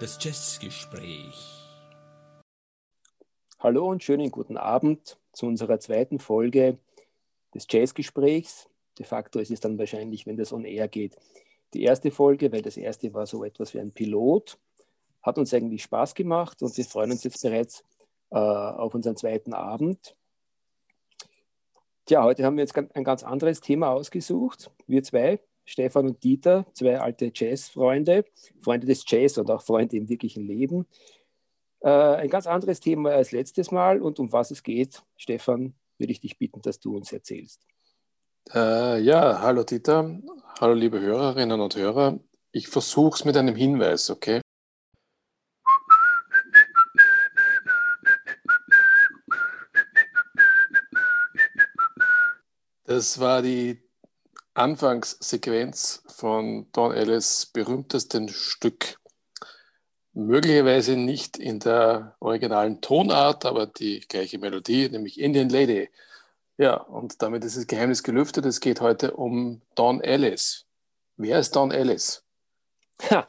Das Jazzgespräch. Hallo und schönen guten Abend zu unserer zweiten Folge des Jazzgesprächs. De facto ist es dann wahrscheinlich, wenn das on air geht, die erste Folge, weil das erste war so etwas wie ein Pilot. Hat uns eigentlich Spaß gemacht und wir freuen uns jetzt bereits äh, auf unseren zweiten Abend. Tja, heute haben wir jetzt ein ganz anderes Thema ausgesucht. Wir zwei, Stefan und Dieter, zwei alte Jazz-Freunde, Freunde des Jazz und auch Freunde im wirklichen Leben. Äh, ein ganz anderes Thema als letztes Mal und um was es geht, Stefan, würde ich dich bitten, dass du uns erzählst. Äh, ja, hallo Dieter, hallo liebe Hörerinnen und Hörer. Ich versuche es mit einem Hinweis, okay? Das war die Anfangssequenz von Don Ellis berühmtesten Stück. Möglicherweise nicht in der originalen Tonart, aber die gleiche Melodie, nämlich Indian Lady. Ja, und damit ist das Geheimnis gelüftet. Es geht heute um Don Ellis. Wer ist Don Ellis? Ha,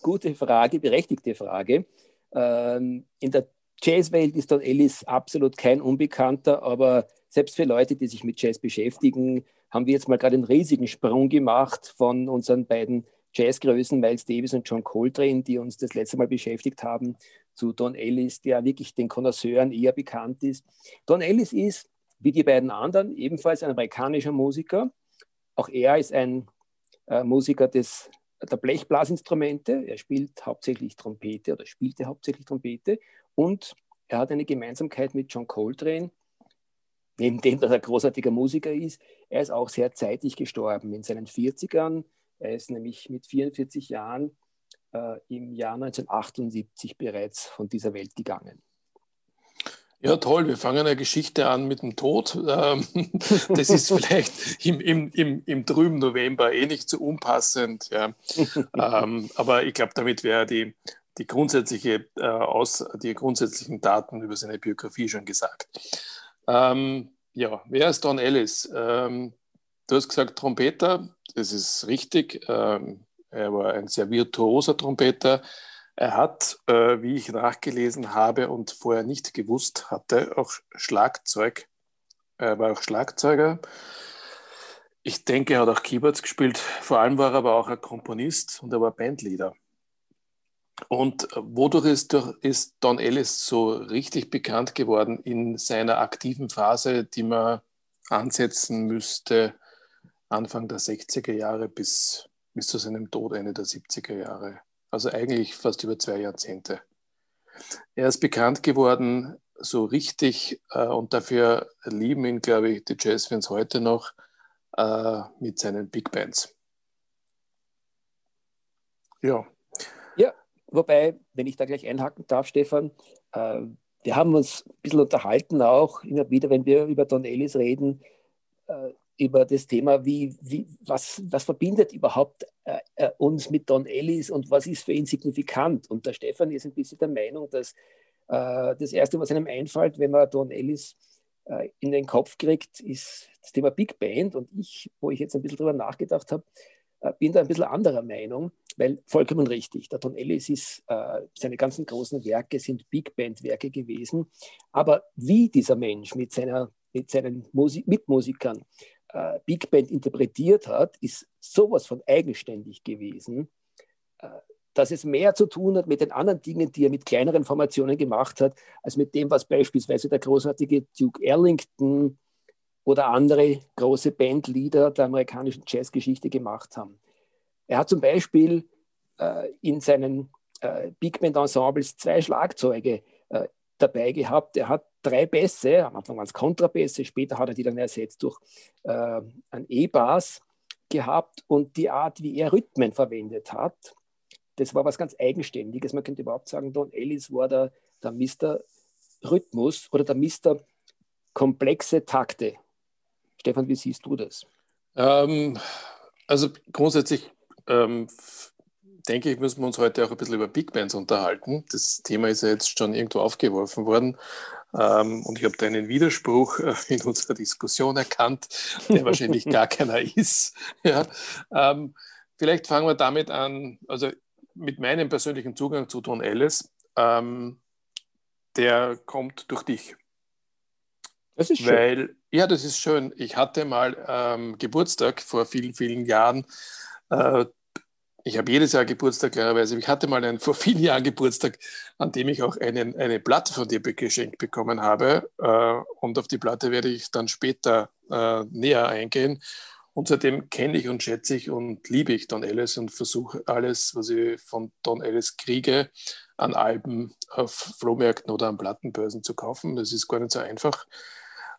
gute Frage, berechtigte Frage. Ähm, in der Jazzwelt ist Don Ellis absolut kein Unbekannter, aber selbst für Leute, die sich mit Jazz beschäftigen, haben wir jetzt mal gerade einen riesigen Sprung gemacht von unseren beiden Jazzgrößen Miles Davis und John Coltrane, die uns das letzte Mal beschäftigt haben, zu Don Ellis, der wirklich den Connoisseuren eher bekannt ist. Don Ellis ist wie die beiden anderen, ebenfalls ein amerikanischer Musiker. Auch er ist ein äh, Musiker des, der Blechblasinstrumente. Er spielt hauptsächlich Trompete oder spielte hauptsächlich Trompete. Und er hat eine Gemeinsamkeit mit John Coltrane, neben dem, dass er großartiger Musiker ist. Er ist auch sehr zeitig gestorben, in seinen 40ern. Er ist nämlich mit 44 Jahren äh, im Jahr 1978 bereits von dieser Welt gegangen. Ja, toll. Wir fangen eine Geschichte an mit dem Tod. Ähm, das ist vielleicht im, im, im, im trüben November eh nicht so unpassend. Ja. Ähm, aber ich glaube, damit wäre die, die, grundsätzliche, äh, aus, die grundsätzlichen Daten über seine Biografie schon gesagt. Ähm, ja, wer ist Don Ellis? du hast gesagt Trompeter, das ist richtig. er war ein sehr virtuoser Trompeter. Er hat, äh, wie ich nachgelesen habe und vorher nicht gewusst hatte, auch Schlagzeug. Er war auch Schlagzeuger. Ich denke, er hat auch Keyboards gespielt. Vor allem war er aber auch ein Komponist und er war Bandleader. Und wodurch ist, ist Don Ellis so richtig bekannt geworden in seiner aktiven Phase, die man ansetzen müsste, Anfang der 60er Jahre bis, bis zu seinem Tod Ende der 70er Jahre? also eigentlich fast über zwei Jahrzehnte. Er ist bekannt geworden, so richtig, äh, und dafür lieben ihn, glaube ich, die Jazzfans heute noch, äh, mit seinen Big Bands. Ja. Wobei, wenn ich da gleich einhaken darf, Stefan, äh, wir haben uns ein bisschen unterhalten auch, immer wieder, wenn wir über Don Ellis reden, äh, über das Thema, wie, wie, was, was verbindet überhaupt äh, äh, uns mit Don Ellis und was ist für ihn signifikant. Und der Stefan ist ein bisschen der Meinung, dass äh, das Erste, was einem einfällt, wenn man Don Ellis äh, in den Kopf kriegt, ist das Thema Big Band. Und ich, wo ich jetzt ein bisschen drüber nachgedacht habe, bin da ein bisschen anderer Meinung, weil vollkommen richtig, der Don Ellis ist, äh, seine ganzen großen Werke sind Big Band-Werke gewesen. Aber wie dieser Mensch mit, seiner, mit seinen Musi Mitmusikern äh, Big Band interpretiert hat, ist sowas von eigenständig gewesen, äh, dass es mehr zu tun hat mit den anderen Dingen, die er mit kleineren Formationen gemacht hat, als mit dem, was beispielsweise der großartige Duke Ellington oder andere große Bandleader der amerikanischen Jazzgeschichte gemacht haben. Er hat zum Beispiel äh, in seinen äh, Big Band Ensembles zwei Schlagzeuge äh, dabei gehabt. Er hat drei Bässe, am Anfang waren es Kontrabässe, später hat er die dann ersetzt durch äh, einen E-Bass gehabt und die Art, wie er Rhythmen verwendet hat, das war was ganz Eigenständiges. Man könnte überhaupt sagen, Don Ellis war der, der Mr. Rhythmus oder der Mr. komplexe Takte. Stefan, wie siehst du das? Ähm, also grundsätzlich ähm, denke ich, müssen wir uns heute auch ein bisschen über Big Bands unterhalten. Das Thema ist ja jetzt schon irgendwo aufgeworfen worden. Ähm, und ich habe da einen Widerspruch äh, in unserer Diskussion erkannt, der wahrscheinlich gar keiner ist. Ja. Ähm, vielleicht fangen wir damit an, also mit meinem persönlichen Zugang zu Don Ellis. Ähm, der kommt durch dich. Das ist schön. Weil, ja, das ist schön. Ich hatte mal ähm, Geburtstag vor vielen, vielen Jahren. Äh, ich habe jedes Jahr Geburtstag, klarerweise. Ich hatte mal einen vor vielen Jahren Geburtstag, an dem ich auch einen, eine Platte von dir geschenkt bekommen habe. Äh, und auf die Platte werde ich dann später äh, näher eingehen. Und seitdem kenne ich und schätze ich und liebe ich Don Ellis und versuche alles, was ich von Don Ellis kriege, an Alben auf Flohmärkten oder an Plattenbörsen zu kaufen. Das ist gar nicht so einfach.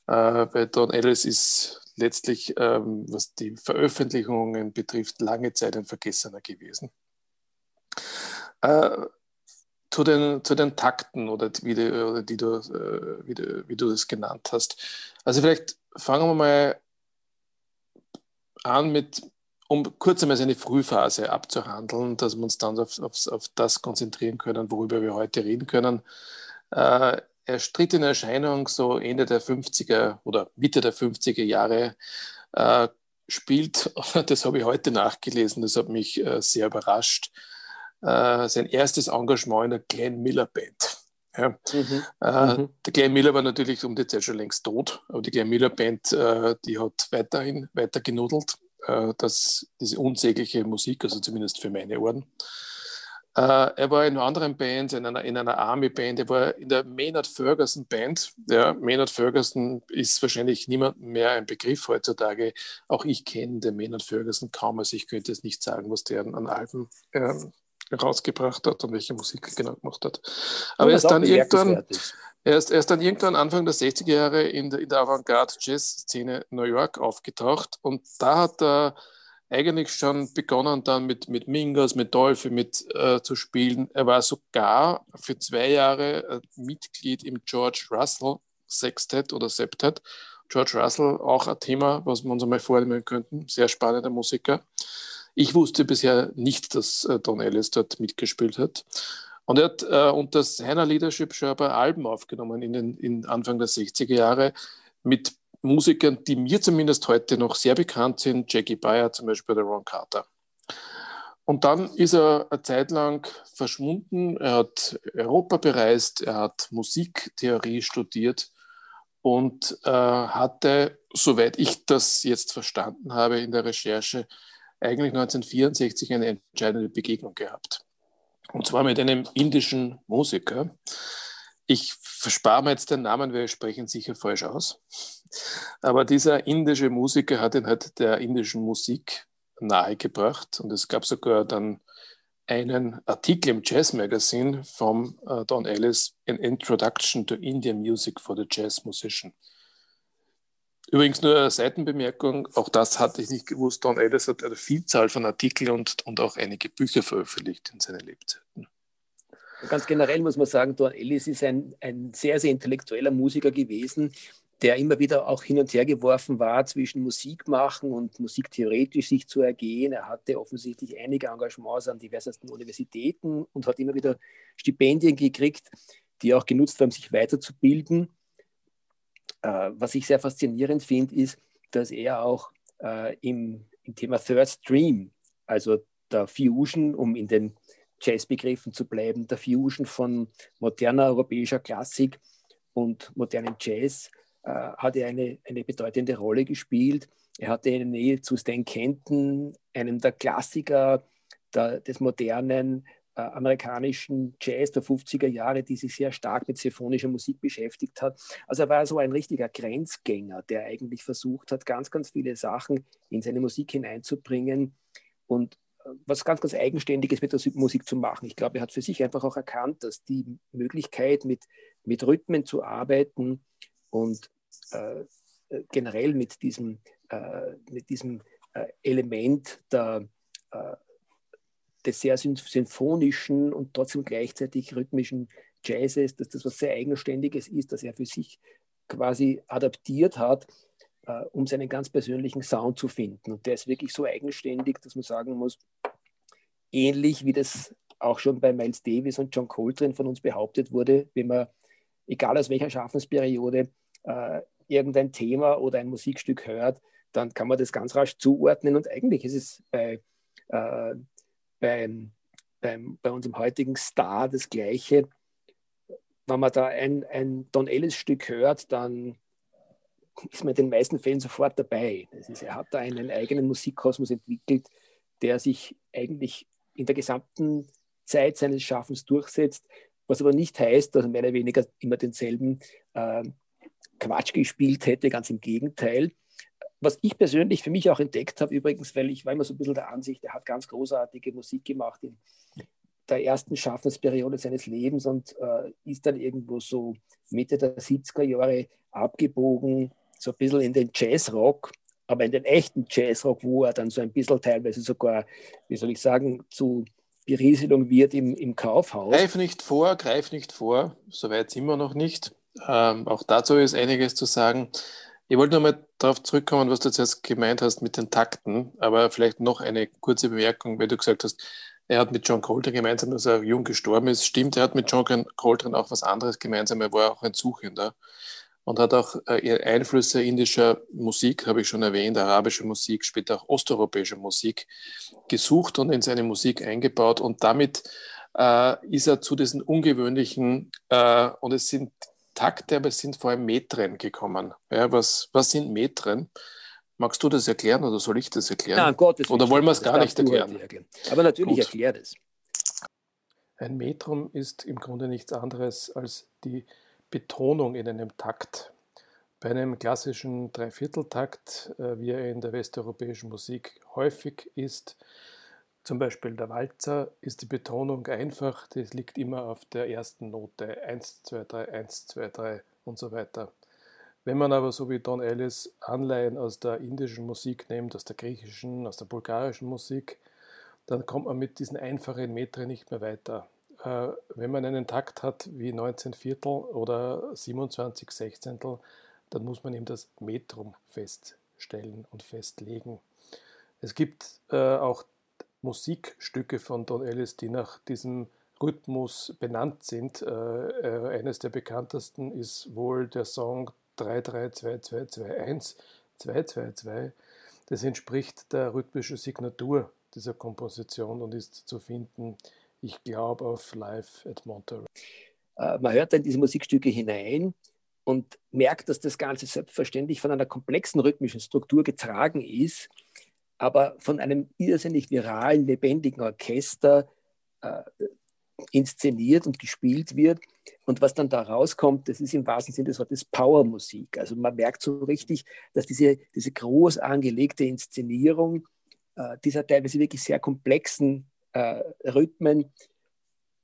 Äh, bei Don Ellis ist letztlich, ähm, was die Veröffentlichungen betrifft, lange Zeit ein Vergessener gewesen. Äh, zu, den, zu den Takten oder, wie, die, oder die du, äh, wie, du, wie du das genannt hast. Also vielleicht fangen wir mal an mit, um kurz einmal seine Frühphase abzuhandeln, dass wir uns dann auf, auf, auf das konzentrieren können, worüber wir heute reden können. Äh, er stritt in Erscheinung so Ende der 50er oder Mitte der 50er Jahre, äh, spielt, das habe ich heute nachgelesen, das hat mich äh, sehr überrascht, äh, sein erstes Engagement in der Glenn Miller Band. Ja. Mhm. Äh, mhm. Der Glenn Miller war natürlich um die Zeit schon längst tot, aber die Glenn Miller Band, äh, die hat weiterhin weiter genudelt, äh, das, diese unsägliche Musik, also zumindest für meine Ohren. Äh, er war in anderen Bands, in einer, in einer Army-Band, er war in der Maynard Ferguson Band. Ja, Maynard Ferguson ist wahrscheinlich niemandem mehr ein Begriff heutzutage. Auch ich kenne den Maynard Ferguson kaum, also ich könnte es nicht sagen, was der an Alben ähm, rausgebracht hat und welche Musik er genau gemacht hat. Aber er ist dann irgendwann, er ist, er ist dann irgendwann Anfang der 60er Jahre in der, in der Avantgarde-Jazz-Szene New York aufgetaucht und da hat er eigentlich schon begonnen dann mit, mit Mingus, mit Dolphy mit äh, zu spielen. Er war sogar für zwei Jahre äh, Mitglied im George Russell Sextet oder Septet. George Russell auch ein Thema, was wir uns einmal vornehmen könnten. Sehr spannender Musiker. Ich wusste bisher nicht, dass äh, Don Ellis dort mitgespielt hat. Und er hat äh, unter seiner Leadership schon ein paar Alben aufgenommen in den in Anfang der 60er Jahre mit Musikern, die mir zumindest heute noch sehr bekannt sind, Jackie Bayer zum Beispiel oder Ron Carter. Und dann ist er eine Zeit lang verschwunden. Er hat Europa bereist, er hat Musiktheorie studiert und äh, hatte, soweit ich das jetzt verstanden habe in der Recherche, eigentlich 1964 eine entscheidende Begegnung gehabt. Und zwar mit einem indischen Musiker. Ich verspare mir jetzt den Namen, wir sprechen sicher falsch aus. Aber dieser indische Musiker hat ihn halt der indischen Musik nahegebracht und es gab sogar dann einen Artikel im Jazz Magazine von uh, Don Ellis, An Introduction to Indian Music for the Jazz Musician. Übrigens nur eine Seitenbemerkung, auch das hatte ich nicht gewusst. Don Ellis hat eine Vielzahl von Artikeln und, und auch einige Bücher veröffentlicht in seinen Lebzeiten. Ganz generell muss man sagen, Don Ellis ist ein, ein sehr, sehr intellektueller Musiker gewesen, der immer wieder auch hin und her geworfen war zwischen Musik machen und musiktheoretisch sich zu ergehen. Er hatte offensichtlich einige Engagements an diversesten Universitäten und hat immer wieder Stipendien gekriegt, die auch genutzt haben, sich weiterzubilden. Äh, was ich sehr faszinierend finde, ist, dass er auch äh, im, im Thema Third Stream, also der Fusion, um in den Jazzbegriffen zu bleiben, der Fusion von moderner europäischer Klassik und modernem Jazz, hat er eine, eine bedeutende Rolle gespielt. Er hatte eine Nähe zu Stan Kenton, einem der Klassiker der, des modernen äh, amerikanischen Jazz der 50er Jahre, die sich sehr stark mit symphonischer Musik beschäftigt hat. Also er war so ein richtiger Grenzgänger, der eigentlich versucht hat, ganz, ganz viele Sachen in seine Musik hineinzubringen und äh, was ganz, ganz Eigenständiges mit der Musik zu machen. Ich glaube, er hat für sich einfach auch erkannt, dass die Möglichkeit, mit, mit Rhythmen zu arbeiten und äh, äh, generell mit diesem, äh, mit diesem Element der, des sehr sinfonischen und trotzdem gleichzeitig rhythmischen Jazzes, dass das was sehr Eigenständiges ist, dass er für sich quasi adaptiert hat, um seinen ganz persönlichen Sound zu finden. Und der ist wirklich so eigenständig, dass man sagen muss, ähnlich wie das auch schon bei Miles Davis und John Coltrane von uns behauptet wurde, wenn man, egal aus welcher Schaffensperiode, äh, irgendein Thema oder ein Musikstück hört, dann kann man das ganz rasch zuordnen. Und eigentlich ist es bei, äh, beim, beim, bei unserem heutigen Star das Gleiche. Wenn man da ein, ein Don Ellis-Stück hört, dann ist man in den meisten Fällen sofort dabei. Ist, er hat da einen eigenen Musikkosmos entwickelt, der sich eigentlich in der gesamten Zeit seines Schaffens durchsetzt, was aber nicht heißt, dass er mehr oder weniger immer denselben äh, Quatsch gespielt hätte, ganz im Gegenteil. Was ich persönlich für mich auch entdeckt habe, übrigens, weil ich war immer so ein bisschen der Ansicht, er hat ganz großartige Musik gemacht in der ersten Schaffensperiode seines Lebens und äh, ist dann irgendwo so Mitte der 70er Jahre abgebogen, so ein bisschen in den Jazzrock, aber in den echten Jazzrock, wo er dann so ein bisschen teilweise sogar, wie soll ich sagen, zu Berieselung wird im, im Kaufhaus. Greif nicht vor, greif nicht vor, soweit sind wir noch nicht. Ähm, auch dazu ist einiges zu sagen. Ich wollte nochmal darauf zurückkommen, was du jetzt gemeint hast mit den Takten, aber vielleicht noch eine kurze Bemerkung, weil du gesagt hast, er hat mit John Coltrane gemeinsam, dass er jung gestorben ist. Stimmt, er hat mit John Coltrane auch was anderes gemeinsam. Er war auch ein Suchender und hat auch äh, Einflüsse indischer Musik, habe ich schon erwähnt, arabische Musik, später auch osteuropäische Musik gesucht und in seine Musik eingebaut. Und damit äh, ist er zu diesen ungewöhnlichen, äh, und es sind Takte, aber es sind vor allem Metren gekommen. Ja, was, was sind Metren? Magst du das erklären oder soll ich das erklären? Ja, Gottes oder wollen wir es gar nicht erklären? erklären? Aber natürlich erklärt es. Ein Metrum ist im Grunde nichts anderes als die Betonung in einem Takt. Bei einem klassischen Dreivierteltakt, äh, wie er in der westeuropäischen Musik häufig ist, zum Beispiel der Walzer ist die Betonung einfach, das liegt immer auf der ersten Note 1, 2, 3, 1, 2, 3 und so weiter. Wenn man aber so wie Don Ellis Anleihen aus der indischen Musik nimmt, aus der griechischen, aus der bulgarischen Musik, dann kommt man mit diesen einfachen Metren nicht mehr weiter. Äh, wenn man einen Takt hat wie 19 Viertel oder 27 Sechzehntel, dann muss man ihm das Metrum feststellen und festlegen. Es gibt äh, auch Musikstücke von Don Ellis, die nach diesem Rhythmus benannt sind. Äh, äh, eines der bekanntesten ist wohl der Song 332221 222. Das entspricht der rhythmischen Signatur dieser Komposition und ist zu finden, ich glaube, auf Live at Monterey. Äh, man hört dann diese Musikstücke hinein und merkt, dass das Ganze selbstverständlich von einer komplexen rhythmischen Struktur getragen ist aber von einem irrsinnig viralen, lebendigen Orchester äh, inszeniert und gespielt wird. Und was dann da rauskommt, das ist im wahrsten Sinne des Wortes Powermusik. Also man merkt so richtig, dass diese, diese groß angelegte Inszenierung äh, dieser teilweise wirklich sehr komplexen äh, Rhythmen,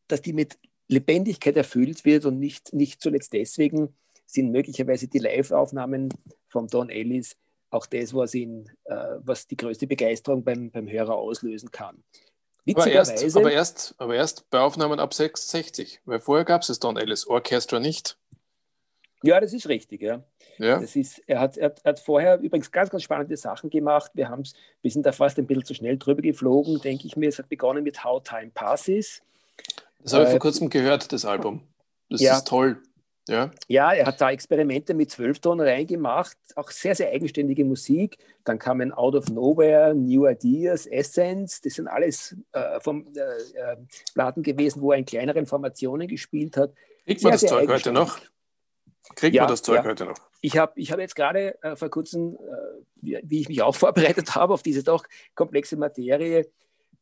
dass die mit Lebendigkeit erfüllt wird und nicht, nicht zuletzt deswegen sind möglicherweise die Live-Aufnahmen von Don Ellis auch das, was, ihn, äh, was die größte Begeisterung beim, beim Hörer auslösen kann. Aber erst, aber, erst, aber erst bei Aufnahmen ab 66, weil vorher gab es das Don Ellis Orchestra nicht. Ja, das ist richtig, ja. ja. Das ist, er, hat, er, hat vorher übrigens ganz, ganz spannende Sachen gemacht. Wir, haben's, wir sind da fast ein bisschen zu schnell drüber geflogen, denke ich mir. Es hat begonnen mit How Time Passes. Das habe ich vor äh, kurzem gehört, das Album. Das ja. ist toll. Ja. ja, er hat da Experimente mit Zwölfton reingemacht, auch sehr, sehr eigenständige Musik. Dann kamen Out of Nowhere, New Ideas, Essence, das sind alles äh, vom äh, äh, Platten gewesen, wo er in kleineren Formationen gespielt hat. Kriegt man das Zeug heute noch? Kriegt ja, man das Zeug ja. heute noch? Ich habe ich hab jetzt gerade äh, vor kurzem, äh, wie, wie, ich mich auch vorbereitet habe auf diese doch komplexe Materie,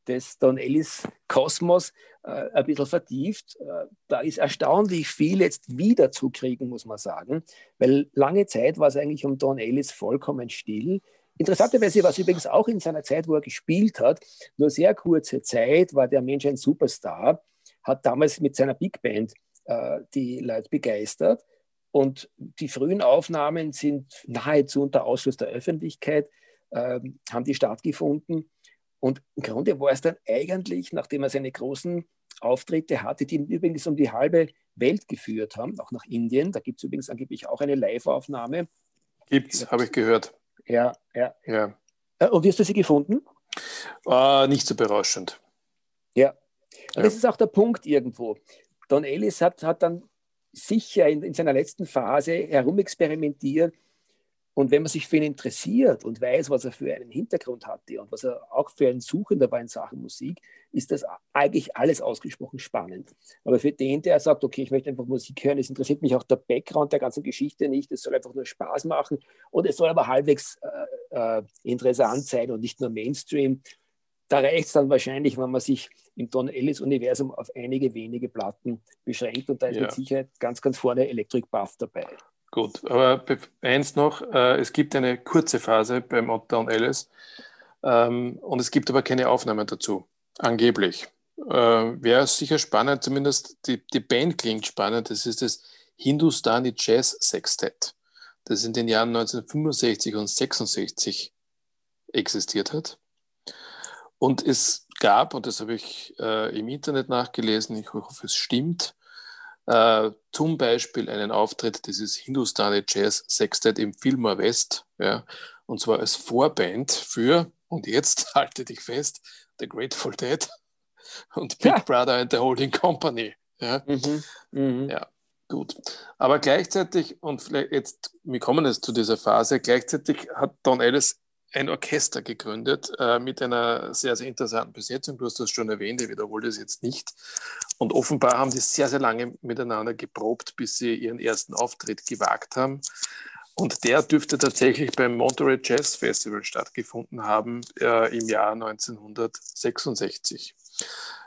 des Don Ellis Kosmos äh, ein bisschen vertieft. Äh, da ist erstaunlich viel jetzt wieder zu kriegen, muss man sagen, weil lange Zeit war es eigentlich um Don Ellis vollkommen still. Interessanterweise war es übrigens auch in seiner Zeit, wo er gespielt hat, nur sehr kurze Zeit war der Mensch ein Superstar, hat damals mit seiner Big Band äh, die Leute begeistert. Und die frühen Aufnahmen sind nahezu unter Ausschluss der Öffentlichkeit, äh, haben die stattgefunden. Und im Grunde war es dann eigentlich, nachdem er seine großen Auftritte hatte, die ihn übrigens um die halbe Welt geführt haben, auch nach Indien. Da gibt es übrigens angeblich auch eine Live-Aufnahme. Gibt's, habe ich gehört. Ja, ja. ja. Äh, und wie hast du sie gefunden? Uh, nicht so berauschend. Ja, ja. das ist auch der Punkt irgendwo. Don Ellis hat, hat dann sicher in, in seiner letzten Phase herumexperimentiert und wenn man sich für ihn interessiert und weiß, was er für einen Hintergrund hatte und was er auch für ein Suchender war in Sachen Musik, ist das eigentlich alles ausgesprochen spannend. Aber für den, der sagt, okay, ich möchte einfach Musik hören, es interessiert mich auch der Background der ganzen Geschichte nicht, es soll einfach nur Spaß machen und es soll aber halbwegs äh, äh, interessant sein und nicht nur Mainstream. Da reicht es dann wahrscheinlich, wenn man sich im Don Ellis-Universum auf einige wenige Platten beschränkt und da ist ja. mit Sicherheit ganz, ganz vorne Electric Buff dabei. Gut, aber eins noch, äh, es gibt eine kurze Phase beim Ottawa Alice ähm, und es gibt aber keine Aufnahmen dazu, angeblich. Äh, Wäre sicher spannend, zumindest die, die Band klingt spannend, das ist das Hindustani Jazz Sextet, das in den Jahren 1965 und 66 existiert hat. Und es gab, und das habe ich äh, im Internet nachgelesen, ich hoffe, es stimmt, äh, zum Beispiel einen Auftritt dieses Hindustani Jazz Sextet im Fillmore West, ja, und zwar als Vorband für, und jetzt halte dich fest, The Grateful Dead und Big ja. Brother and the Holding Company. Ja, mhm. Mhm. ja gut. Aber gleichzeitig, und vielleicht jetzt, wir kommen jetzt zu dieser Phase, gleichzeitig hat Don Ellis ein Orchester gegründet äh, mit einer sehr, sehr interessanten Besetzung. Du hast das schon erwähnt, ich wiederhole das jetzt nicht. Und offenbar haben die sehr, sehr lange miteinander geprobt, bis sie ihren ersten Auftritt gewagt haben. Und der dürfte tatsächlich beim Monterey Jazz Festival stattgefunden haben äh, im Jahr 1966.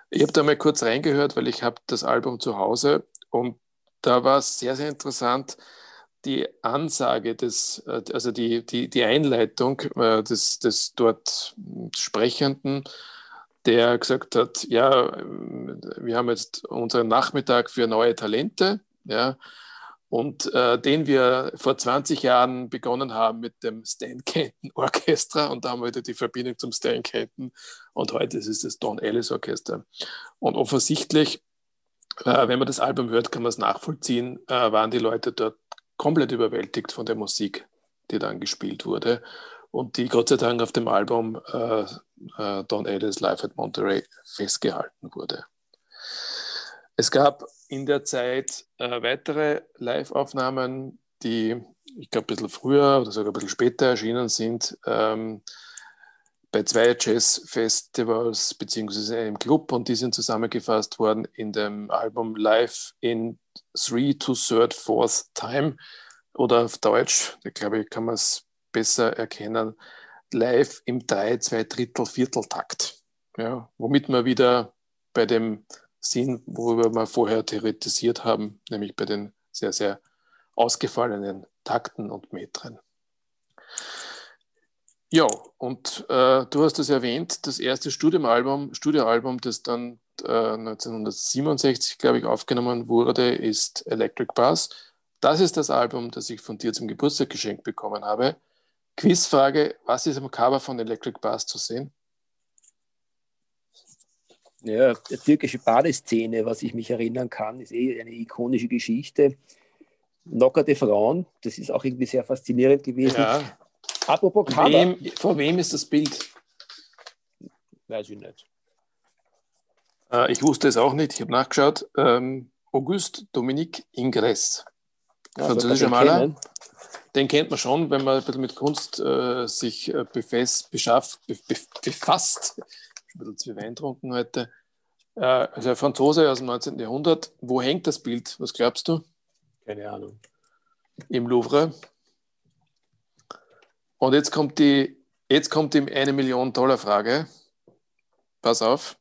Ich habe da mal kurz reingehört, weil ich habe das Album zu Hause und da war es sehr, sehr interessant, die Ansage des, äh, also die, die, die Einleitung äh, des, des dort Sprechenden, der gesagt hat, ja, wir haben jetzt unseren Nachmittag für neue Talente, ja, und äh, den wir vor 20 Jahren begonnen haben mit dem Stan Kenton Orchestra und da haben wir wieder die Verbindung zum Stan Kenton und heute ist es das Don Ellis Orchester. Und offensichtlich, äh, wenn man das Album hört, kann man es nachvollziehen, äh, waren die Leute dort komplett überwältigt von der Musik, die dann gespielt wurde und die Gott sei Dank auf dem Album äh, äh, Don Ellis Live at Monterey festgehalten wurde. Es gab in der Zeit äh, weitere Live-Aufnahmen, die ich glaube ein bisschen früher oder sogar ein bisschen später erschienen sind. Ähm, bei zwei Jazz-Festivals beziehungsweise einem Club und die sind zusammengefasst worden in dem Album Live in Three to Third Fourth Time oder auf Deutsch, da glaube ich, kann man es besser erkennen, live im drei, zwei Drittel, Viertel Takt. Ja, womit wir wieder bei dem Sinn, worüber wir vorher theoretisiert haben, nämlich bei den sehr, sehr ausgefallenen Takten und Metren. Ja, und äh, du hast es erwähnt, das erste Studioalbum, Studioalbum, das dann 1967, glaube ich, aufgenommen wurde, ist Electric Bass. Das ist das Album, das ich von dir zum Geburtstag geschenkt bekommen habe. Quizfrage: Was ist am Cover von Electric Bass zu sehen? Ja, die türkische Badeszene, was ich mich erinnern kann, ist eh eine ikonische Geschichte. Knockerte Frauen, das ist auch irgendwie sehr faszinierend gewesen. Ja. Apropos Cover. Wem, vor wem ist das Bild? Weiß ich nicht. Äh, ich wusste es auch nicht, ich habe nachgeschaut. Ähm, Auguste Dominique Ingres, ja, französischer Maler. Kennen. Den kennt man schon, wenn man ein bisschen mit Kunst äh, sich äh, befasst, beschafft, be, be, befasst. Ich bin ein bisschen zu Wein getrunken heute. Äh, also ein Franzose aus dem 19. Jahrhundert. Wo hängt das Bild? Was glaubst du? Keine Ahnung. Im Louvre. Und jetzt kommt die, jetzt kommt die eine Million Dollar Frage. Pass auf.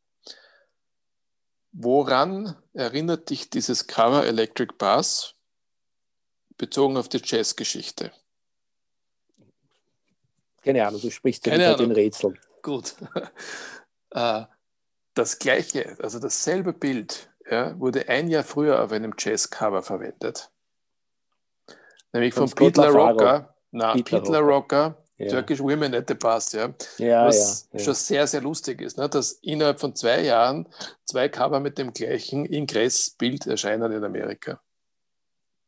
Woran erinnert dich dieses Cover Electric Bass bezogen auf die Jazzgeschichte? Keine Ahnung, du sprichst ja mit den Rätseln. Gut. Äh, das gleiche, also dasselbe Bild, ja, wurde ein Jahr früher auf einem Jazz-Cover verwendet. Nämlich von, von Peter Rocker. Na, Peter Rocker, ja. Turkish Women at the Past, ja. ja was ja, schon sehr, sehr lustig ist, ne? dass innerhalb von zwei Jahren zwei Cover mit dem gleichen Ingress-Bild erscheinen in Amerika.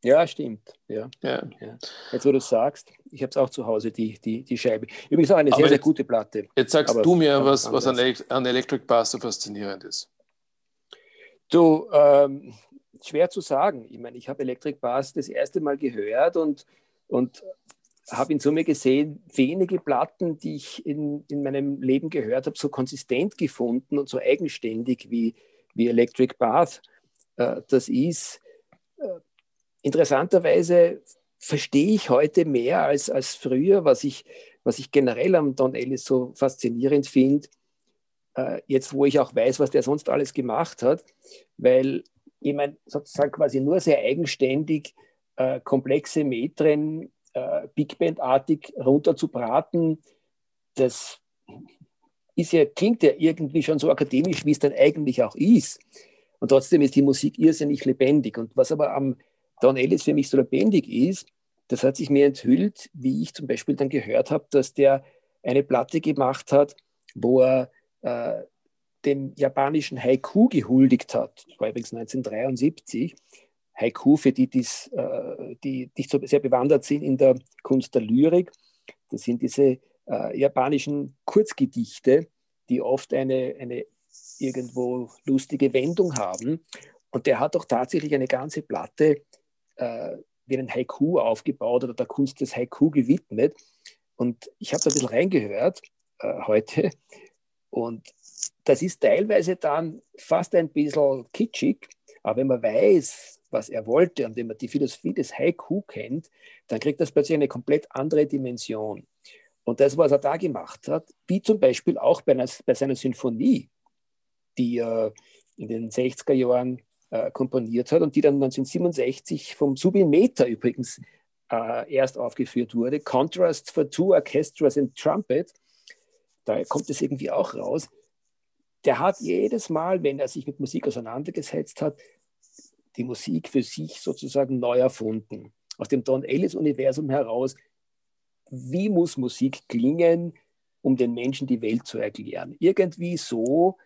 Ja, stimmt. Ja. ja. Jetzt, wo du sagst, ich habe es auch zu Hause, die, die, die Scheibe. Übrigens auch eine sehr, jetzt, sehr gute Platte. Jetzt sagst du mir, was, was an, an Electric Bass so faszinierend ist. Du, ähm, schwer zu sagen. Ich meine, ich habe Electric Bass das erste Mal gehört und, und habe in Summe gesehen, wenige Platten, die ich in, in meinem Leben gehört habe, so konsistent gefunden und so eigenständig wie, wie Electric Bath äh, das ist. Äh, interessanterweise verstehe ich heute mehr als, als früher, was ich, was ich generell am Don Ellis so faszinierend finde, äh, jetzt wo ich auch weiß, was der sonst alles gemacht hat, weil meine, sozusagen quasi nur sehr eigenständig komplexe Metren äh, Big Band-artig runterzubraten, das ist ja, klingt ja irgendwie schon so akademisch, wie es dann eigentlich auch ist. Und trotzdem ist die Musik irrsinnig lebendig. Und was aber am Don Ellis für mich so lebendig ist, das hat sich mir enthüllt, wie ich zum Beispiel dann gehört habe, dass der eine Platte gemacht hat, wo er äh, dem japanischen Haiku gehuldigt hat. Das war übrigens 1973. Haiku, für die, die's, äh, die nicht so sehr bewandert sind in der Kunst der Lyrik. Das sind diese äh, japanischen Kurzgedichte, die oft eine, eine irgendwo lustige Wendung haben. Und der hat auch tatsächlich eine ganze Platte äh, wie einen Haiku aufgebaut oder der Kunst des Haiku gewidmet. Und ich habe da ein bisschen reingehört äh, heute. Und das ist teilweise dann fast ein bisschen kitschig, aber wenn man weiß, was er wollte und wenn man die Philosophie des Haiku kennt, dann kriegt das plötzlich eine komplett andere Dimension. Und das, was er da gemacht hat, wie zum Beispiel auch bei, einer, bei seiner Sinfonie, die er in den 60er Jahren äh, komponiert hat und die dann 1967 vom Subin Mehta übrigens äh, erst aufgeführt wurde, Contrast for Two Orchestras and Trumpet, da kommt es irgendwie auch raus. Der hat jedes Mal, wenn er sich mit Musik auseinandergesetzt hat, die Musik für sich sozusagen neu erfunden. Aus dem Don Ellis-Universum heraus, wie muss Musik klingen, um den Menschen die Welt zu erklären. Irgendwie so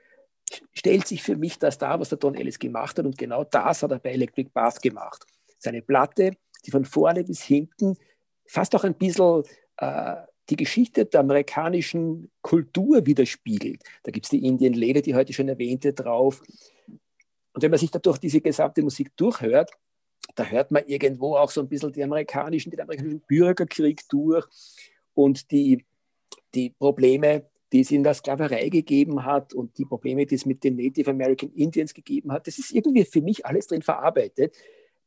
stellt sich für mich das dar, was der Don Ellis gemacht hat. Und genau das hat er bei Electric Bath gemacht. Seine Platte, die von vorne bis hinten fast auch ein bisschen äh, die Geschichte der amerikanischen Kultur widerspiegelt. Da gibt es die Indian Lady, die heute schon erwähnte, drauf. Und wenn man sich dadurch diese gesamte Musik durchhört, da hört man irgendwo auch so ein bisschen die amerikanischen, den amerikanischen Bürgerkrieg durch und die, die Probleme, die es in der Sklaverei gegeben hat und die Probleme, die es mit den Native American Indians gegeben hat. Das ist irgendwie für mich alles drin verarbeitet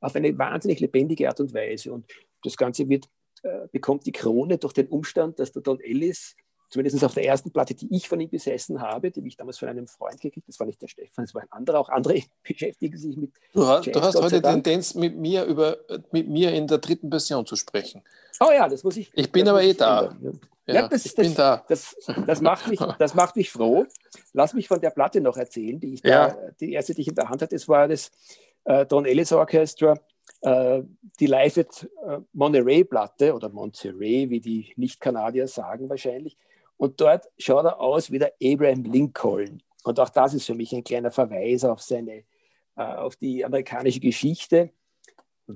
auf eine wahnsinnig lebendige Art und Weise. Und das Ganze wird, äh, bekommt die Krone durch den Umstand, dass der Don Ellis zumindest auf der ersten Platte, die ich von ihm besessen habe, die ich damals von einem Freund gekriegt das war nicht der Stefan, das war ein anderer, auch andere beschäftigen sich mit. Du hast, Jazz, du hast heute Tendenz, mit mir, über, mit mir in der dritten Version zu sprechen. Oh ja, das muss ich. Ich bin aber eh da. Ja, ja das, ich das, bin da. Das, das, macht mich, das macht mich froh. Lass mich von der Platte noch erzählen, die ich ja. da, die erste, die ich in der Hand hatte, das war das äh, Don Ellis Orchestra äh, die Live at äh, Monterey-Platte oder Monterey, wie die Nicht-Kanadier sagen wahrscheinlich. Und dort schaut er aus wie der Abraham Lincoln. Und auch das ist für mich ein kleiner Verweis auf seine, äh, auf die amerikanische Geschichte.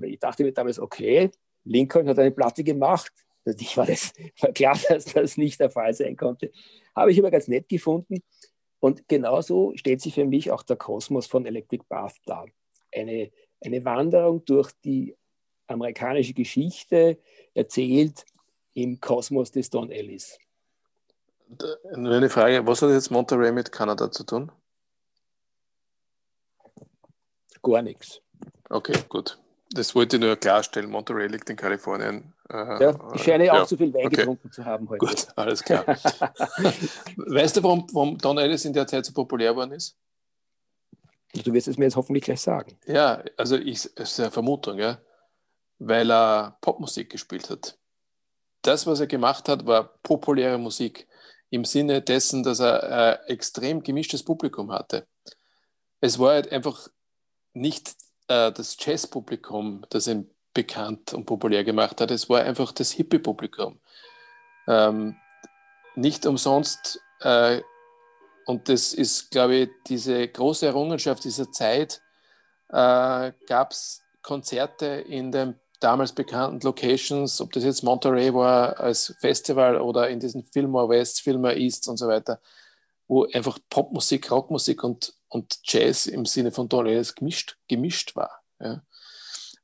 Ich dachte mir damals, okay, Lincoln hat eine Platte gemacht. Ich war, das, war klar, dass das nicht der Fall sein konnte. Habe ich aber ganz nett gefunden. Und genauso stellt sich für mich auch der Kosmos von Electric Bath dar. Eine, eine Wanderung durch die amerikanische Geschichte, erzählt im Kosmos des Don Ellis. Nur eine Frage, was hat jetzt Monterey mit Kanada zu tun? Gar nichts. Okay, gut. Das wollte ich nur klarstellen. Monterey liegt in Kalifornien. Äh, ja, ich scheine auch ja, zu viel Wein okay. getrunken zu haben heute. Gut, alles klar. weißt du, warum, warum Don Ellis in der Zeit so populär geworden ist? Du wirst es mir jetzt hoffentlich gleich sagen. Ja, also ich, es ist eine Vermutung, ja, weil er Popmusik gespielt hat. Das, was er gemacht hat, war populäre Musik im Sinne dessen, dass er ein extrem gemischtes Publikum hatte. Es war halt einfach nicht äh, das Jazzpublikum, das ihn bekannt und populär gemacht hat, es war einfach das Hippie-Publikum. Ähm, nicht umsonst, äh, und das ist, glaube ich, diese große Errungenschaft dieser Zeit, äh, gab es Konzerte in den damals bekannten Locations, ob das jetzt Monterey war als Festival oder in diesen Fillmore West, Fillmore East und so weiter, wo einfach Popmusik, Rockmusik und, und Jazz im Sinne von Don Ellis gemischt, gemischt war. Ja.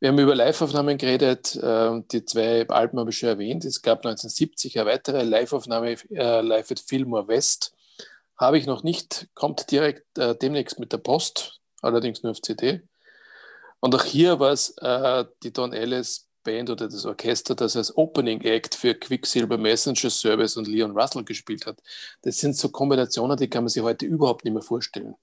Wir haben über Liveaufnahmen geredet. Äh, die zwei Alben habe ich schon erwähnt. Es gab 1970 eine weitere Liveaufnahme, äh, Live at Fillmore West. Habe ich noch nicht, kommt direkt äh, demnächst mit der Post, allerdings nur auf CD. Und auch hier war es äh, die Don Ellis Band oder das Orchester, das als Opening Act für Quicksilver Messenger Service und Leon Russell gespielt hat. Das sind so Kombinationen, die kann man sich heute überhaupt nicht mehr vorstellen.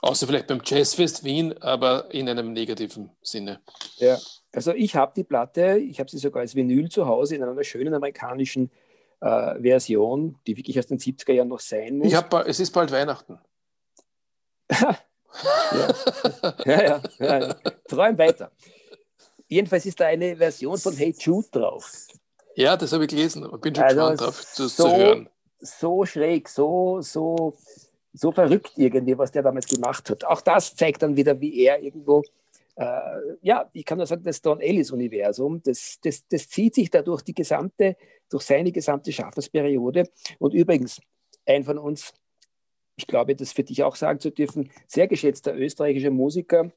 Außer vielleicht beim Jazzfest Wien, aber in einem negativen Sinne. Ja, also ich habe die Platte, ich habe sie sogar als Vinyl zu Hause in einer schönen amerikanischen äh, Version, die wirklich aus den 70er Jahren noch sein muss. Ich hab, es ist bald Weihnachten. ja. ja, ja, ja, Träum weiter. Jedenfalls ist da eine Version von Hey Jude drauf. Ja, das habe ich gelesen, aber bin schon also gespannt drauf, das so, zu hören. So schräg, so, so so verrückt irgendwie, was der damals gemacht hat. Auch das zeigt dann wieder, wie er irgendwo, äh, ja, ich kann nur sagen, das Don Ellis-Universum, das, das, das zieht sich da durch die gesamte, durch seine gesamte Schaffensperiode. Und übrigens, ein von uns, ich glaube, das für dich auch sagen zu dürfen, sehr geschätzter österreichischer Musiker,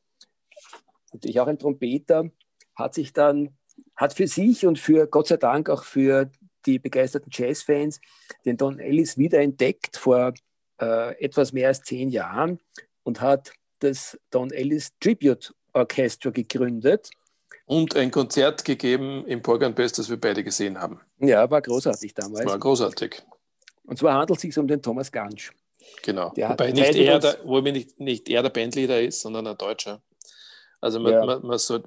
natürlich auch ein Trompeter, hat sich dann, hat für sich und für Gott sei Dank auch für die begeisterten Jazzfans den Don Ellis wiederentdeckt vor äh, etwas mehr als zehn Jahren und hat das Don Ellis Tribute Orchestra gegründet. Und ein Konzert gegeben im Porganbest, das wir beide gesehen haben. Ja, war großartig damals. War großartig. Und zwar handelt es sich um den Thomas Gansch. Genau. Der Wobei nicht er, der, wo nicht, nicht er der Bandleader ist, sondern ein Deutscher. Also man, ja. man, man so,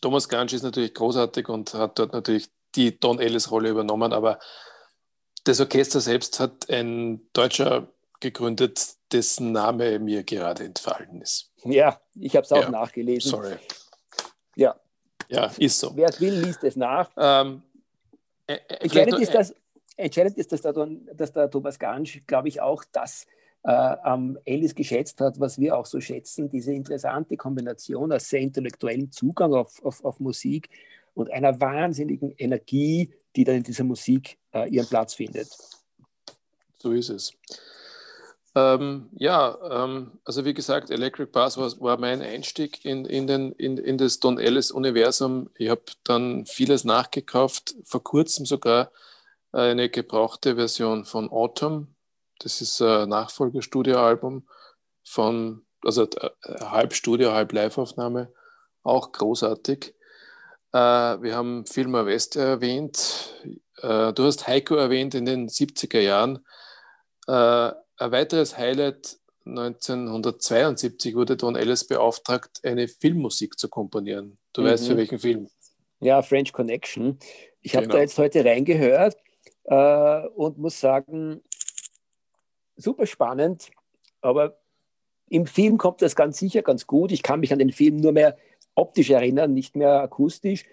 Thomas Gansch ist natürlich großartig und hat dort natürlich die Don Ellis-Rolle übernommen, aber das Orchester selbst hat ein deutscher gegründet, dessen Name mir gerade entfallen ist. Ja, ich habe es auch ja, nachgelesen. Sorry. Ja. Ja, ist so. Wer es will, liest es nach. Ähm, äh, äh entscheidend, ist, dass, entscheidend ist, dass der, dass der Thomas Gansch, glaube ich, auch das äh, am Ellis geschätzt hat, was wir auch so schätzen, diese interessante Kombination aus sehr intellektuellem Zugang auf, auf, auf Musik und einer wahnsinnigen Energie, die dann in dieser Musik äh, ihren Platz findet. So ist es. Ähm, ja, ähm, also wie gesagt, Electric Bass war, war mein Einstieg in, in, den, in, in das Don Ellis-Universum. Ich habe dann vieles nachgekauft, vor kurzem sogar eine gebrauchte Version von Autumn. Das ist ein Nachfolgestudioalbum von, also äh, halb Studio, halb Live-Aufnahme, auch großartig. Äh, wir haben Filmer West erwähnt. Äh, du hast Heiko erwähnt in den 70er Jahren. Äh, ein weiteres Highlight 1972 wurde Don Ellis beauftragt, eine Filmmusik zu komponieren. Du mhm. weißt für welchen Film? Ja, French Connection. Ich genau. habe da jetzt heute reingehört äh, und muss sagen, super spannend, aber im Film kommt das ganz sicher ganz gut. Ich kann mich an den Film nur mehr optisch erinnern, nicht mehr akustisch.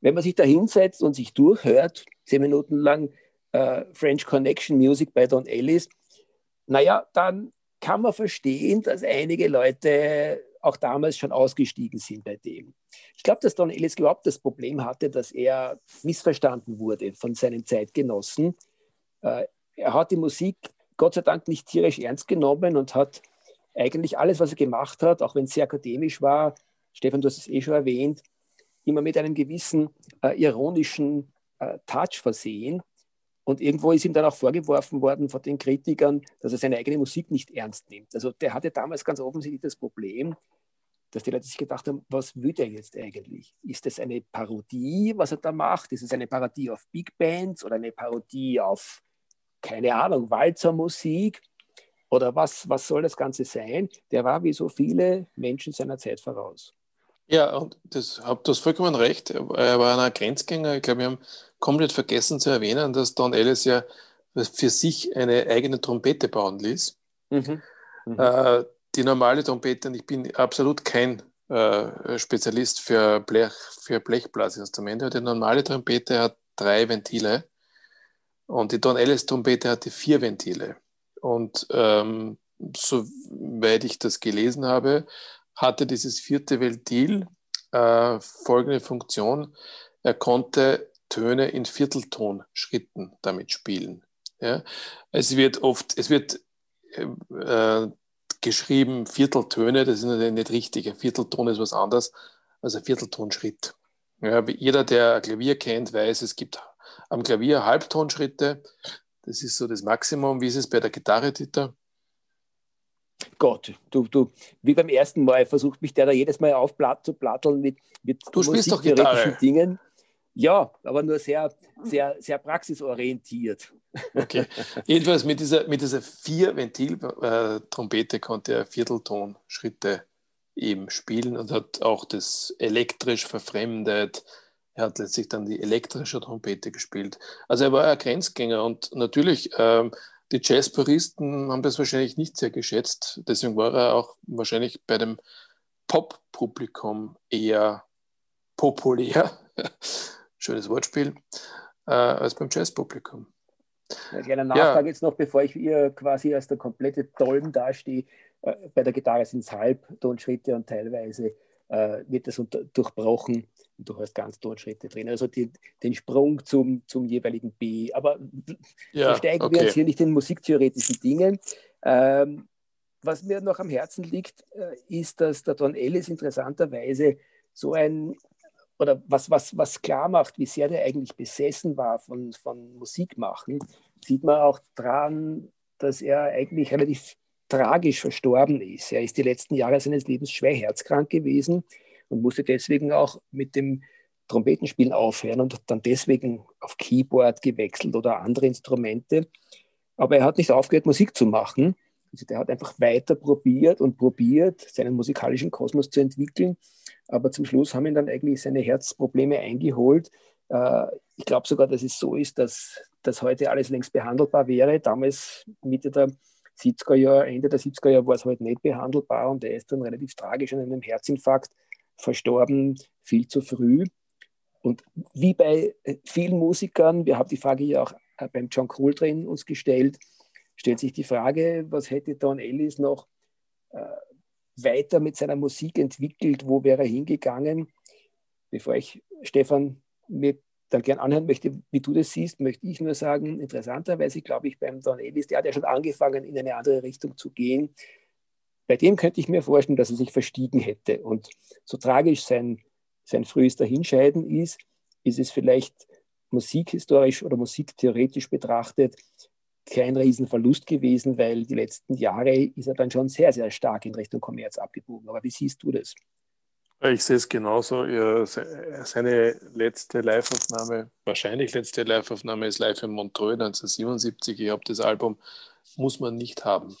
Wenn man sich da hinsetzt und sich durchhört, zehn Minuten lang äh, French Connection Music bei Don Ellis, naja, dann kann man verstehen, dass einige Leute auch damals schon ausgestiegen sind bei dem. Ich glaube, dass Don Ellis überhaupt das Problem hatte, dass er missverstanden wurde von seinen Zeitgenossen. Äh, er hat die Musik Gott sei Dank nicht tierisch ernst genommen und hat eigentlich alles, was er gemacht hat, auch wenn es sehr akademisch war, Stefan, du hast es eh schon erwähnt, immer mit einem gewissen äh, ironischen äh, Touch versehen. Und irgendwo ist ihm dann auch vorgeworfen worden von den Kritikern, dass er seine eigene Musik nicht ernst nimmt. Also der hatte damals ganz offensichtlich das Problem, dass die Leute sich gedacht haben, was will der jetzt eigentlich? Ist das eine Parodie, was er da macht? Ist es eine Parodie auf Big Bands oder eine Parodie auf, keine Ahnung, Walzermusik? Oder was, was soll das Ganze sein? Der war wie so viele Menschen seiner Zeit voraus. Ja, und das habt das vollkommen recht. Er war ein Grenzgänger. Ich glaube, wir haben komplett vergessen zu erwähnen, dass Don Ellis ja für sich eine eigene Trompete bauen ließ. Mhm. Mhm. Äh, die normale Trompete, und ich bin absolut kein äh, Spezialist für, Blech, für Blechblasinstrumente, die normale Trompete hat drei Ventile und die Don Ellis Trompete hatte vier Ventile. Und ähm, soweit ich das gelesen habe, hatte dieses vierte Ventil äh, folgende Funktion. Er konnte Töne in Vierteltonschritten damit spielen. Ja? Es wird oft, es wird äh, geschrieben Vierteltöne, das ist natürlich nicht richtig. Ein Viertelton ist was anderes als ein Vierteltonschritt. Ja, jeder, der Klavier kennt, weiß, es gibt am Klavier Halbtonschritte. Das ist so das Maximum. Wie ist es bei der Gitarre, Dieter? Gott, du, du, wie beim ersten Mal versucht mich der da jedes Mal aufzuplatteln mit, mit du spielst doch Gitarre. Dingen. Ja, aber nur sehr, sehr, sehr praxisorientiert. Okay. Jedenfalls mit dieser, mit dieser Vier-Ventil-Trompete konnte er Vierteltonschritte eben spielen und hat auch das elektrisch verfremdet. Er hat letztlich dann die elektrische Trompete gespielt. Also er war ein Grenzgänger und natürlich, ähm, die Jazzpuristen haben das wahrscheinlich nicht sehr geschätzt. Deswegen war er auch wahrscheinlich bei dem Pop-Publikum eher populär, schönes Wortspiel, äh, als beim Jazzpublikum. Eine kleine Nachfrage ja. jetzt noch, bevor ich hier quasi als der komplette Dolm dastehe. Äh, bei der Gitarre sind es Halbtonschritte und teilweise äh, wird das unter, durchbrochen und du hast ganz Tonschritte drin. Also die, den Sprung zum, zum jeweiligen B. Aber ja, versteigen okay. wir uns hier nicht in musiktheoretischen Dingen. Ähm, was mir noch am Herzen liegt, äh, ist, dass der Don Ellis interessanterweise so ein oder was, was, was klar macht, wie sehr der eigentlich besessen war von, von Musik machen, sieht man auch daran, dass er eigentlich relativ tragisch verstorben ist. Er ist die letzten Jahre seines Lebens schwer herzkrank gewesen und musste deswegen auch mit dem Trompetenspielen aufhören und dann deswegen auf Keyboard gewechselt oder andere Instrumente. Aber er hat nicht aufgehört, Musik zu machen. Also der hat einfach weiter probiert und probiert, seinen musikalischen Kosmos zu entwickeln. Aber zum Schluss haben ihn dann eigentlich seine Herzprobleme eingeholt. Äh, ich glaube sogar, dass es so ist, dass, dass heute alles längst behandelbar wäre. Damals, Mitte der 70er Jahre, Ende der 70er Jahre, war es halt nicht behandelbar und er ist dann relativ tragisch an einem Herzinfarkt verstorben, viel zu früh. Und wie bei vielen Musikern, wir haben die Frage ja auch beim John Coltrane uns gestellt, stellt sich die Frage, was hätte Don Ellis noch äh, weiter mit seiner Musik entwickelt, wo wäre er hingegangen? Bevor ich, Stefan, mir dann gern anhören möchte, wie du das siehst, möchte ich nur sagen, interessanterweise glaube ich beim Don Ellis, der hat ja schon angefangen, in eine andere Richtung zu gehen. Bei dem könnte ich mir vorstellen, dass er sich verstiegen hätte. Und so tragisch sein, sein frühes Dahinscheiden ist, ist es vielleicht musikhistorisch oder musiktheoretisch betrachtet kein Riesenverlust gewesen, weil die letzten Jahre ist er dann schon sehr, sehr stark in Richtung Kommerz abgebogen. Aber wie siehst du das? Ich sehe es genauso. seine letzte Liveaufnahme, wahrscheinlich letzte Liveaufnahme ist live in Montreux 1977. Ich habe das Album Muss man nicht haben.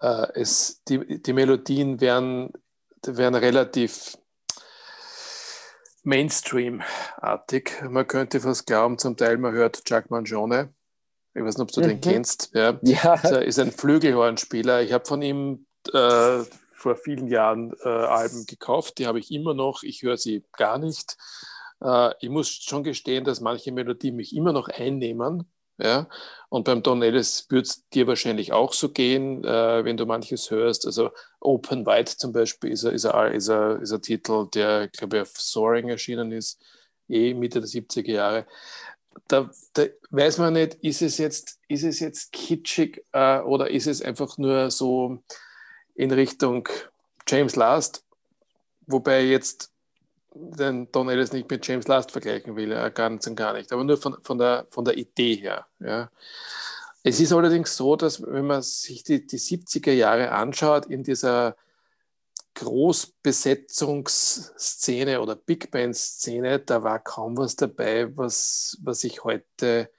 Äh, es, die, die Melodien werden, werden relativ Mainstream-artig. Man könnte fast glauben, zum Teil man hört Jack Mangione ich weiß nicht, ob du mhm. den kennst. Ja. ja. Er ist ein Flügelhornspieler. Ich habe von ihm äh, vor vielen Jahren äh, Alben gekauft. Die habe ich immer noch. Ich höre sie gar nicht. Äh, ich muss schon gestehen, dass manche Melodien mich immer noch einnehmen. Ja? Und beim Don Ellis wird es dir wahrscheinlich auch so gehen, äh, wenn du manches hörst. Also Open White zum Beispiel ist ein, ist ist ist Titel, der, glaube ich, auf Soaring erschienen ist, eh Mitte der 70er Jahre da, da, weiß man nicht, ist es jetzt, ist es jetzt kitschig äh, oder ist es einfach nur so in Richtung James Last, wobei jetzt den Don Ellis nicht mit James Last vergleichen will, ja, ganz und gar nicht, aber nur von, von, der, von der Idee her. Ja. Es ist allerdings so, dass wenn man sich die, die 70er Jahre anschaut, in dieser Großbesetzungsszene oder Big Band-Szene, da war kaum was dabei, was, was ich heute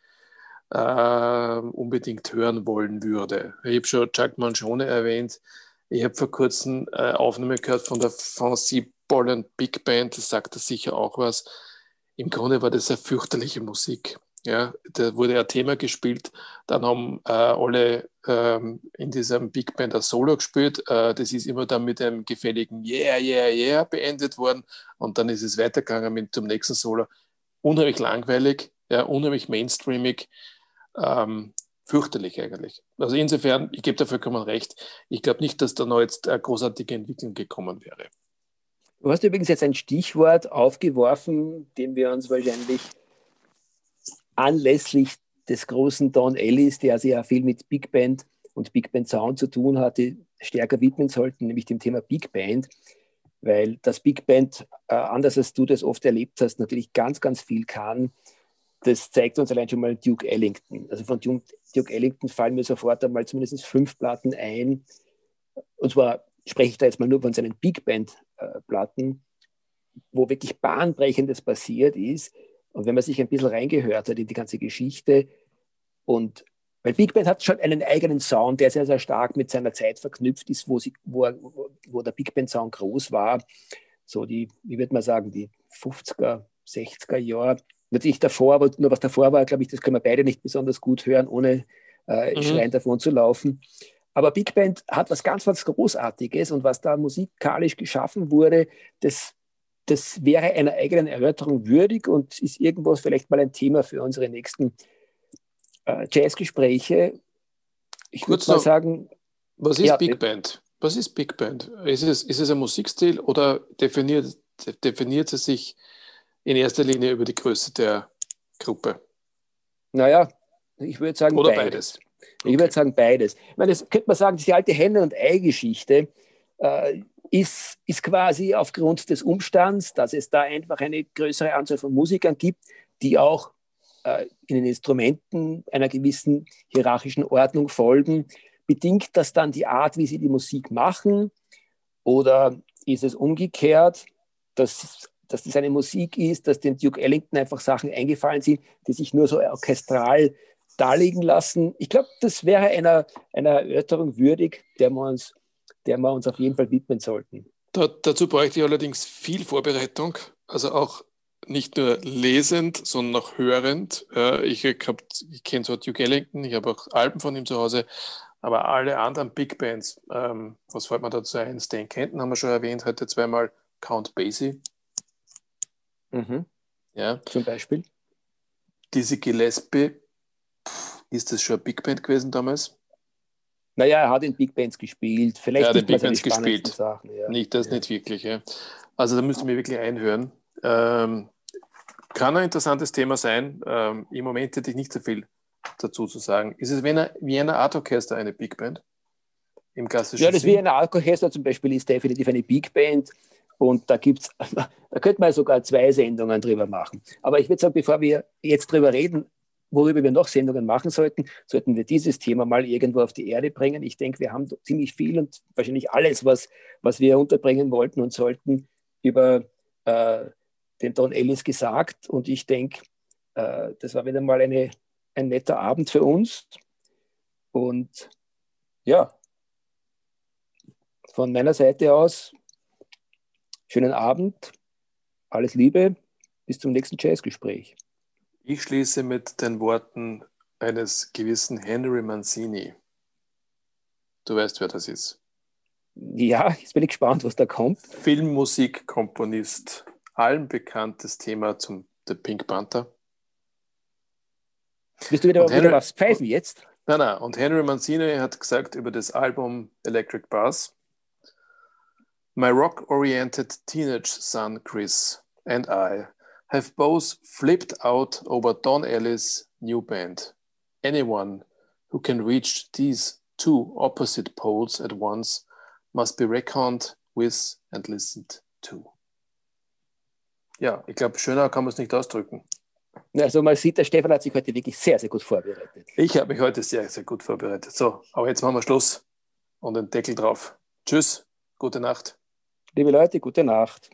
äh, unbedingt hören wollen würde. Ich habe schon Chuck Mangione erwähnt. Ich habe vor kurzem äh, Aufnahme gehört von der Fancy Bolland Big Band, das sagt da sicher auch was. Im Grunde war das eine fürchterliche Musik. Ja, da wurde ein Thema gespielt, dann haben äh, alle ähm, in diesem Big Band ein Solo gespielt. Äh, das ist immer dann mit einem gefälligen Yeah, yeah, yeah beendet worden und dann ist es weitergegangen mit zum nächsten Solo. Unheimlich langweilig, ja, unheimlich mainstreamig, ähm, fürchterlich eigentlich. Also insofern, ich gebe da vollkommen recht, ich glaube nicht, dass da noch jetzt eine großartige Entwicklung gekommen wäre. Du hast übrigens jetzt ein Stichwort aufgeworfen, dem wir uns wahrscheinlich anlässlich des großen Don Ellis, der sehr viel mit Big Band und Big Band Sound zu tun hatte, stärker widmen sollten, nämlich dem Thema Big Band, weil das Big Band, äh, anders als du das oft erlebt hast, natürlich ganz, ganz viel kann. Das zeigt uns allein schon mal Duke Ellington. Also von Duke, Ellington fallen mir sofort einmal zumindest fünf Platten ein. Und zwar spreche ich da jetzt mal nur von seinen Big Band-Platten, äh, wo wirklich Bahnbrechendes passiert ist. Und wenn man sich ein bisschen reingehört hat in die ganze Geschichte und weil Big Band hat schon einen eigenen Sound, der sehr, sehr stark mit seiner Zeit verknüpft ist, wo, sie, wo, wo der Big Band Sound groß war. So die, wie würde man sagen, die 50er, 60er Jahre. Natürlich davor, aber nur was davor war, glaube ich, das können wir beide nicht besonders gut hören, ohne äh, mhm. schreiend davon zu laufen. Aber Big Band hat was ganz, ganz Großartiges und was da musikalisch geschaffen wurde, das, das wäre einer eigenen Erörterung würdig und ist irgendwo vielleicht mal ein Thema für unsere nächsten äh, Jazzgespräche. Ich würde mal sagen. Was ist ja, Big Band? Was ist Big Band? Ist es, ist es ein Musikstil oder definiert, definiert es sich in erster Linie über die Größe der Gruppe? Naja, ich würde sagen Oder beides. beides. Ich würde sagen beides. Ich meine, das könnte man sagen, die alte Henne- und Ei-Geschichte äh, ist, ist quasi aufgrund des Umstands, dass es da einfach eine größere Anzahl von Musikern gibt, die auch äh, in den Instrumenten einer gewissen hierarchischen Ordnung folgen. Bedingt das dann die Art, wie sie die Musik machen? Oder ist es umgekehrt, dass, dass das eine Musik ist, dass dem Duke Ellington einfach Sachen eingefallen sind, die sich nur so orchestral darlegen lassen? Ich glaube, das wäre einer, einer Erörterung würdig, der wir, uns, der wir uns auf jeden Fall widmen sollten. Da, dazu bräuchte ich allerdings viel Vorbereitung, also auch nicht nur lesend, sondern auch hörend. ich, ich kenne zwar Duke Ellington, ich habe auch Alben von ihm zu Hause, aber alle anderen Big Bands, ähm, was fällt mir dazu ein? Stan Kenton haben wir schon erwähnt, heute zweimal Count Basie. Mhm. Ja. Zum Beispiel. Dizzy Gillespie, ist das schon eine Big Band gewesen damals? Naja, er hat in Big Bands gespielt. Vielleicht ja, in Big Bands gespielt. Sachen, ja. Nicht das, ja. nicht wirklich. Ja. Also da müsste ich mir wirklich einhören. Ähm, kann ein interessantes Thema sein. Ähm, Im Moment hätte ich nicht so viel dazu zu sagen. Ist es wie eine Art Orchester eine Big Band? Im klassischen Ja, das Sinn? Vienna Art Orchester zum Beispiel ist definitiv eine Big Band. Und da gibt's, da könnte man sogar zwei Sendungen drüber machen. Aber ich würde sagen, bevor wir jetzt drüber reden, worüber wir noch Sendungen machen sollten, sollten wir dieses Thema mal irgendwo auf die Erde bringen. Ich denke, wir haben ziemlich viel und wahrscheinlich alles, was, was wir unterbringen wollten und sollten, über äh, den Don Ellis gesagt. Und ich denke, äh, das war wieder mal eine, ein netter Abend für uns. Und ja, von meiner Seite aus, schönen Abend, alles Liebe, bis zum nächsten Jazzgespräch. Ich schließe mit den Worten eines gewissen Henry Mancini. Du weißt, wer das ist. Ja, jetzt bin ich gespannt, was da kommt. Filmmusikkomponist, allen bekanntes Thema zum The Pink Panther. Bist du wieder, Henry, wieder was pfeifen jetzt? Nein, nein. Und Henry Mancini hat gesagt über das Album Electric Bass: My rock-oriented teenage son Chris and I have both flipped out over Don Ellis' new band. Anyone who can reach these two opposite poles at once must be reckoned with and listened to. Ja, ich glaube, schöner kann man es nicht ausdrücken. Also man sieht, der Stefan hat sich heute wirklich sehr, sehr gut vorbereitet. Ich habe mich heute sehr, sehr gut vorbereitet. So, aber jetzt machen wir Schluss und den Deckel drauf. Tschüss, gute Nacht. Liebe Leute, gute Nacht.